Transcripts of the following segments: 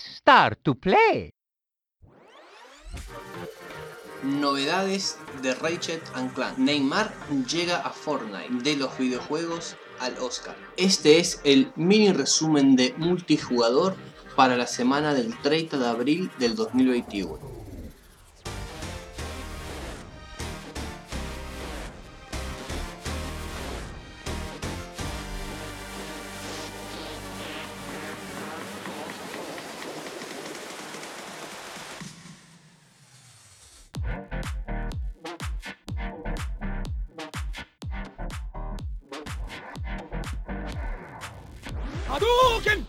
Start to play. Novedades de Ratchet and Clank. Neymar llega a Fortnite de los videojuegos al Oscar. Este es el mini resumen de multijugador para la semana del 30 de abril del 2021.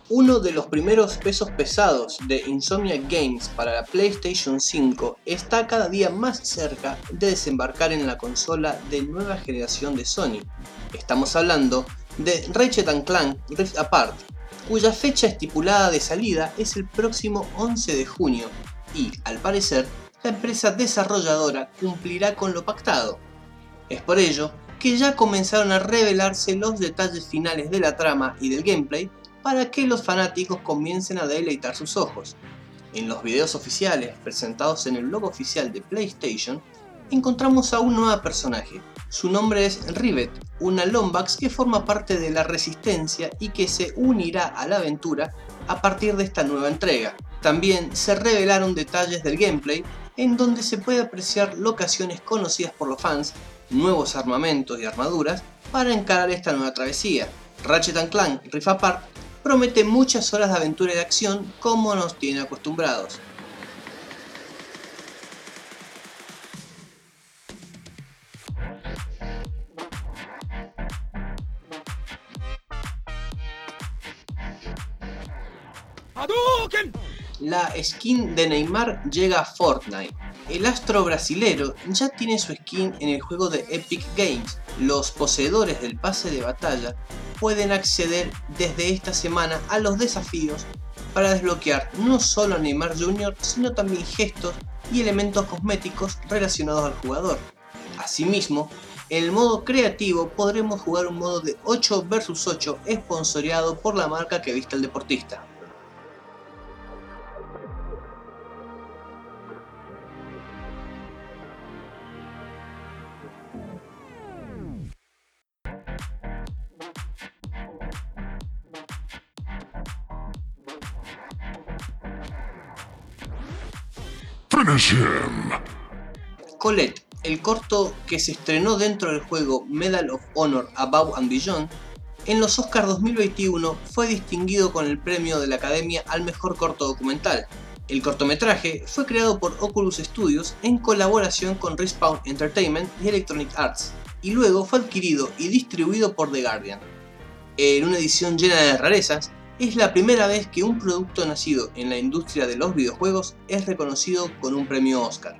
Uno de los primeros pesos pesados de Insomnia Games para la PlayStation 5 está cada día más cerca de desembarcar en la consola de nueva generación de Sony. Estamos hablando de Ratchet Clank Rift Apart, cuya fecha estipulada de salida es el próximo 11 de junio y, al parecer, la empresa desarrolladora cumplirá con lo pactado. Es por ello que ya comenzaron a revelarse los detalles finales de la trama y del gameplay para que los fanáticos comiencen a deleitar sus ojos. En los videos oficiales presentados en el logo oficial de PlayStation, encontramos a un nuevo personaje. Su nombre es Rivet, una Lombax que forma parte de la Resistencia y que se unirá a la aventura a partir de esta nueva entrega. También se revelaron detalles del gameplay en donde se puede apreciar locaciones conocidas por los fans nuevos armamentos y armaduras para encarar esta nueva travesía. Ratchet Clank Rift Apart promete muchas horas de aventura y de acción como nos tiene acostumbrados. La skin de Neymar llega a Fortnite el astro brasilero ya tiene su skin en el juego de Epic Games. Los poseedores del pase de batalla pueden acceder desde esta semana a los desafíos para desbloquear no solo a Neymar Jr., sino también gestos y elementos cosméticos relacionados al jugador. Asimismo, en el modo creativo podremos jugar un modo de 8 vs 8 esponsoreado por la marca que viste el deportista. Colette, el corto que se estrenó dentro del juego Medal of Honor Above and Beyond, en los Oscars 2021 fue distinguido con el premio de la Academia al mejor corto documental. El cortometraje fue creado por Oculus Studios en colaboración con Respawn Entertainment y Electronic Arts, y luego fue adquirido y distribuido por The Guardian. En una edición llena de rarezas, es la primera vez que un producto nacido en la industria de los videojuegos es reconocido con un premio Oscar.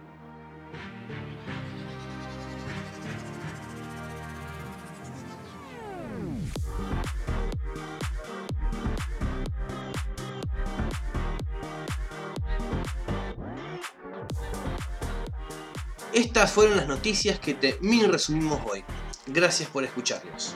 Estas fueron las noticias que te mini resumimos hoy. Gracias por escucharnos.